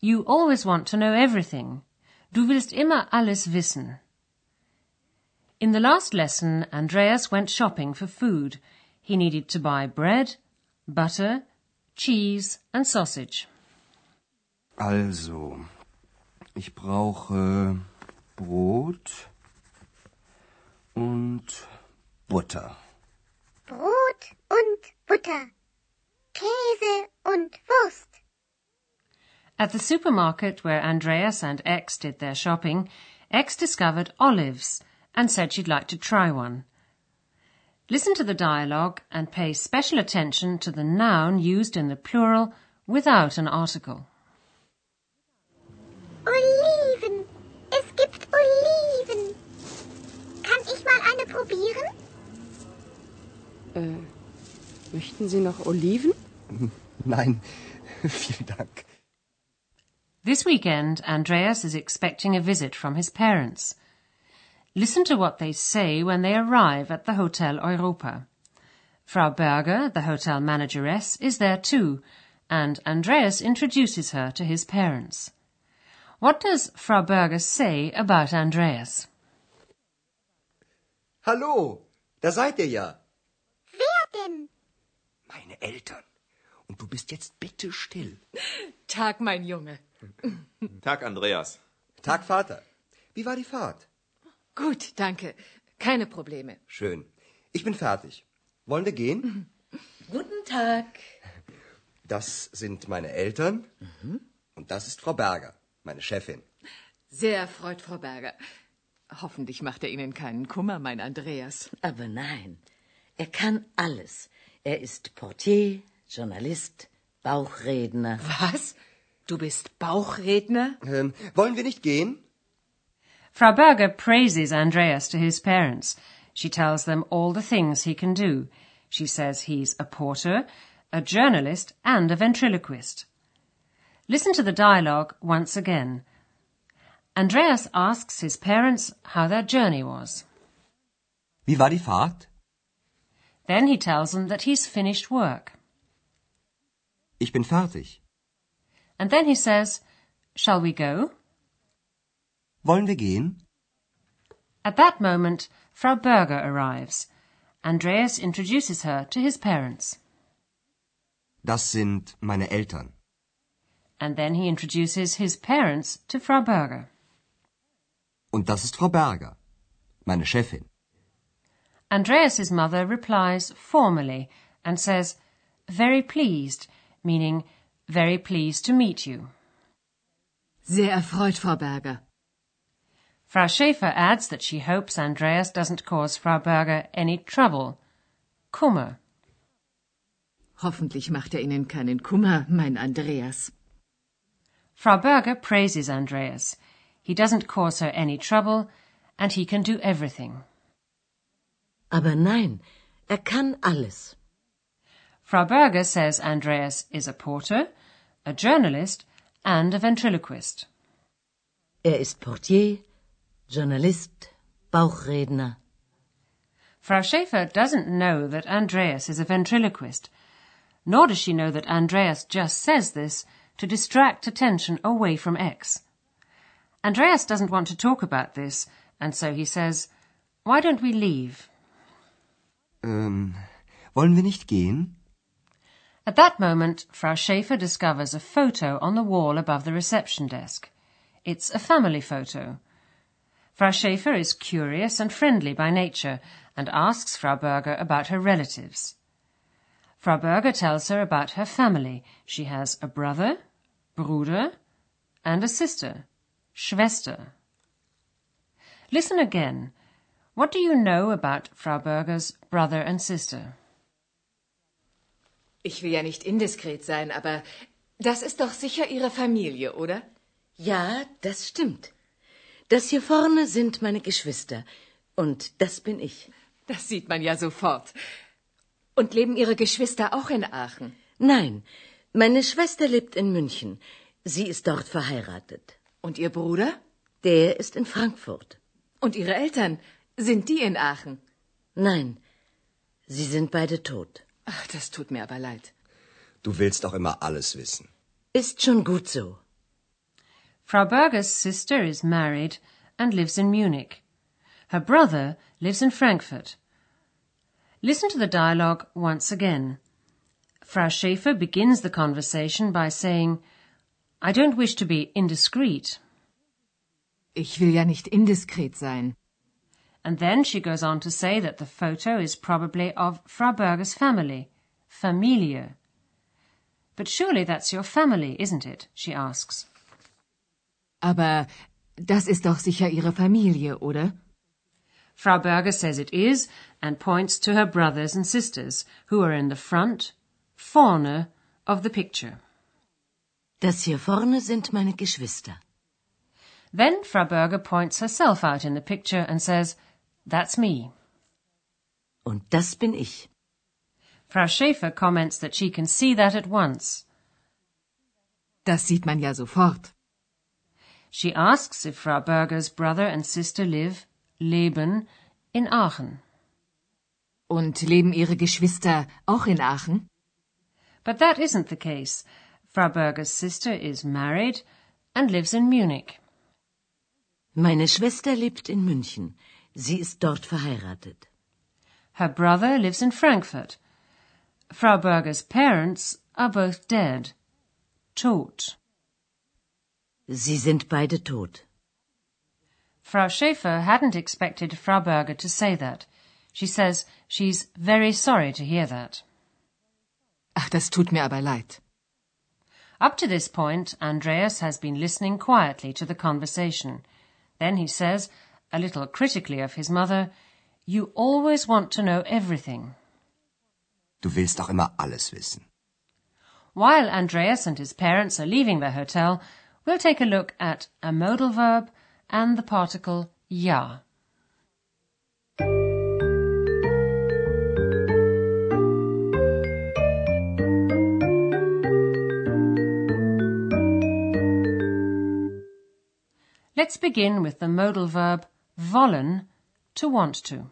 You always want to know everything. Du willst immer alles wissen. In the last lesson, Andreas went shopping for food. He needed to buy bread, butter, cheese and sausage. Also, ich brauche Brot und Butter. Brot und Butter, Käse und Wurst. At the supermarket where Andreas and Ex did their shopping, Ex discovered olives and said she'd like to try one. Listen to the dialogue and pay special attention to the noun used in the plural without an article. Oliven. Es gibt Oliven. Kann ich mal eine probieren? Äh, möchten Sie noch Oliven? Nein, vielen Dank. This weekend, Andreas is expecting a visit from his parents. Listen to what they say when they arrive at the Hotel Europa. Frau Berger, the hotel manageress, is there too, and Andreas introduces her to his parents. What does Frau Berger say about Andreas? Hallo, da seid ihr ja. Wer denn? Meine Eltern. Und du bist jetzt bitte still. Tag, mein Junge. Tag, Andreas. Tag, Vater. Wie war die Fahrt? Gut, danke. Keine Probleme. Schön. Ich bin fertig. Wollen wir gehen? Guten Tag. Das sind meine Eltern. Und das ist Frau Berger, meine Chefin. Sehr erfreut, Frau Berger. Hoffentlich macht er Ihnen keinen Kummer, mein Andreas. Aber nein, er kann alles. Er ist Portier, Journalist, Bauchredner. Was? Du bist Bauchredner? Ähm, wollen wir nicht gehen? Frau Berger praises Andreas to his parents. She tells them all the things he can do. She says he's a porter, a journalist, and a ventriloquist. Listen to the dialogue once again. Andreas asks his parents how their journey was. Wie war die Fahrt? Then he tells them that he's finished work. Ich bin fertig. And then he says, Shall we go? Wollen wir gehen? At that moment, Frau Berger arrives. Andreas introduces her to his parents. Das sind meine Eltern. And then he introduces his parents to Frau Berger. Und das ist Frau Berger, meine Chefin. Andreas's mother replies formally and says, very pleased, meaning very pleased to meet you. Sehr erfreut, Frau Berger. Frau Schäfer adds that she hopes Andreas doesn't cause Frau Berger any trouble. Kummer. Hoffentlich macht er Ihnen keinen Kummer, mein Andreas. Frau Berger praises Andreas. He doesn't cause her any trouble and he can do everything. Aber nein, er kann alles. Frau Berger says Andreas is a porter, a journalist, and a ventriloquist. Er ist Portier, Journalist, Bauchredner. Frau Schäfer doesn't know that Andreas is a ventriloquist, nor does she know that Andreas just says this to distract attention away from Ex. Andreas doesn't want to talk about this, and so he says, Why don't we leave? Ähm, wollen wir nicht gehen? At that moment, Frau Schaefer discovers a photo on the wall above the reception desk. It's a family photo. Frau Schaefer is curious and friendly by nature and asks Frau Berger about her relatives. Frau Berger tells her about her family. She has a brother, Bruder, and a sister, Schwester. Listen again. What do you know about Frau Berger's brother and sister? Ich will ja nicht indiskret sein, aber das ist doch sicher Ihre Familie, oder? Ja, das stimmt. Das hier vorne sind meine Geschwister. Und das bin ich. Das sieht man ja sofort. Und leben Ihre Geschwister auch in Aachen? Nein, meine Schwester lebt in München. Sie ist dort verheiratet. Und Ihr Bruder? Der ist in Frankfurt. Und Ihre Eltern? Sind die in Aachen? Nein, sie sind beide tot. Ach, das tut mir aber leid. Du willst auch immer alles wissen. Ist schon gut so. Frau Berger's sister is married and lives in Munich. Her brother lives in Frankfurt. Listen to the dialogue once again. Frau Schaefer begins the conversation by saying, I don't wish to be indiscreet. Ich will ja nicht indiskret sein. And then she goes on to say that the photo is probably of Frau Berger's family, Familie. But surely that's your family, isn't it? she asks. Aber das ist doch sicher Ihre Familie, oder? Frau Berger says it is and points to her brothers and sisters who are in the front, vorne, of the picture. Das hier vorne sind meine Geschwister. Then Frau Berger points herself out in the picture and says, That's me. Und das bin ich. Frau Schaefer comments that she can see that at once. Das sieht man ja sofort. She asks if Frau Berger's brother and sister live, leben, in Aachen. Und leben Ihre Geschwister auch in Aachen? But that isn't the case. Frau Berger's sister is married and lives in Munich. Meine Schwester lebt in München. Sie ist dort verheiratet. Her brother lives in Frankfurt. Frau Berger's parents are both dead. Tot. Sie sind beide tot. Frau Schaefer hadn't expected Frau Berger to say that. She says she's very sorry to hear that. Ach, das tut mir aber leid. Up to this point, Andreas has been listening quietly to the conversation. Then he says, a little critically of his mother, You always want to know everything. Du willst auch immer alles wissen. While Andreas and his parents are leaving the hotel, we'll take a look at a modal verb and the particle ja. Let's begin with the modal verb wollen, to want to.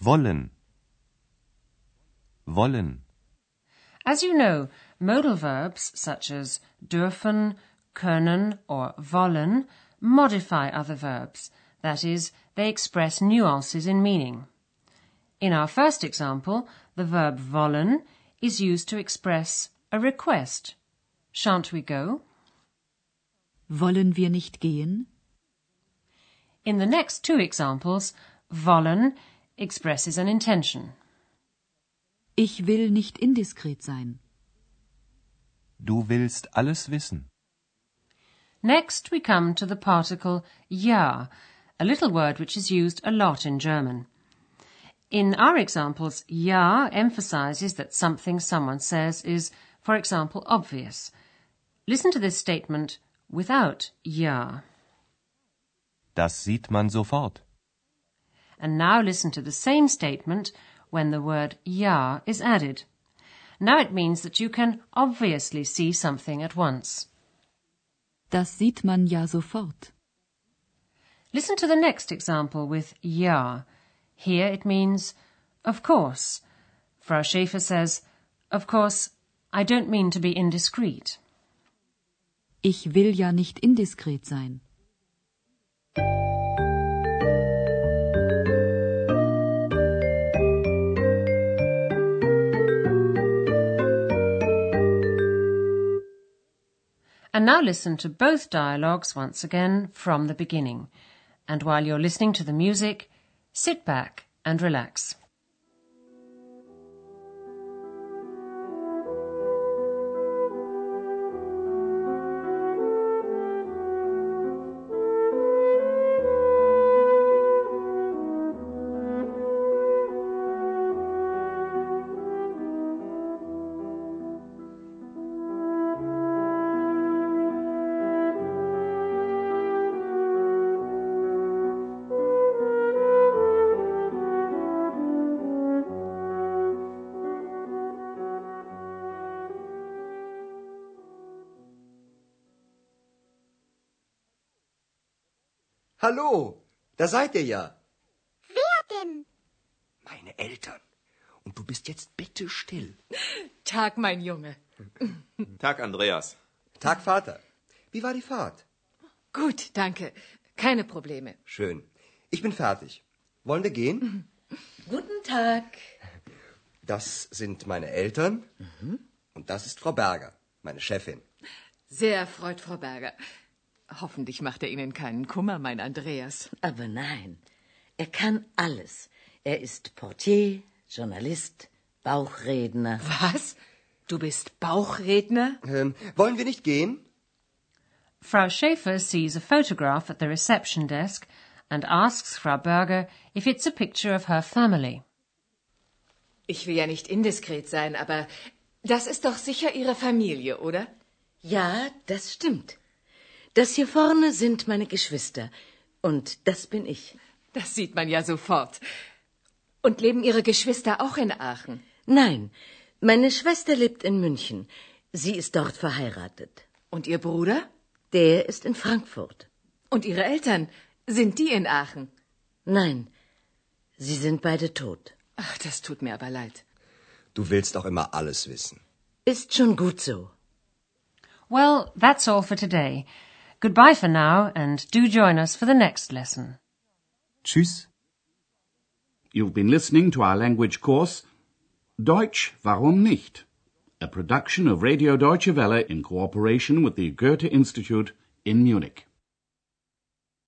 Wollen. Wollen. As you know, modal verbs such as dürfen, können, or wollen modify other verbs. That is, they express nuances in meaning. In our first example, the verb wollen is used to express a request. Shan't we go? Wollen wir nicht gehen? In the next two examples, wollen expresses an intention. Ich will nicht indiskret sein. Du willst alles wissen. Next, we come to the particle ja, a little word which is used a lot in German. In our examples, ja emphasizes that something someone says is, for example, obvious. Listen to this statement without ja. Das sieht man sofort. And now listen to the same statement when the word ja is added. Now it means that you can obviously see something at once. Das sieht man ja sofort. Listen to the next example with ja. Here it means, of course. Frau Schaefer says, of course, I don't mean to be indiscreet. Ich will ja nicht indiskret sein. And now listen to both dialogues once again from the beginning. And while you're listening to the music, sit back and relax. Hallo, da seid ihr ja. Wer denn? Meine Eltern. Und du bist jetzt bitte still. Tag, mein Junge. Tag, Andreas. Tag, Vater. Wie war die Fahrt? Gut, danke. Keine Probleme. Schön. Ich bin fertig. Wollen wir gehen? Guten Tag. Das sind meine Eltern. Und das ist Frau Berger, meine Chefin. Sehr erfreut, Frau Berger. Hoffentlich macht er Ihnen keinen Kummer, mein Andreas. Aber nein, er kann alles. Er ist Portier, Journalist, Bauchredner. Was? Du bist Bauchredner? Ähm, wollen wir nicht gehen? Frau Schaefer sees a photograph at the reception desk and asks Frau Berger if it's a picture of her family. Ich will ja nicht indiskret sein, aber das ist doch sicher Ihre Familie, oder? Ja, das stimmt. Das hier vorne sind meine Geschwister. Und das bin ich. Das sieht man ja sofort. Und leben Ihre Geschwister auch in Aachen? Nein, meine Schwester lebt in München. Sie ist dort verheiratet. Und Ihr Bruder? Der ist in Frankfurt. Und Ihre Eltern? Sind die in Aachen? Nein, sie sind beide tot. Ach, das tut mir aber leid. Du willst auch immer alles wissen. Ist schon gut so. Well, that's all for today. Goodbye for now and do join us for the next lesson. Tschüss. You've been listening to our language course Deutsch, warum nicht? A production of Radio Deutsche Welle in cooperation with the Goethe Institute in Munich.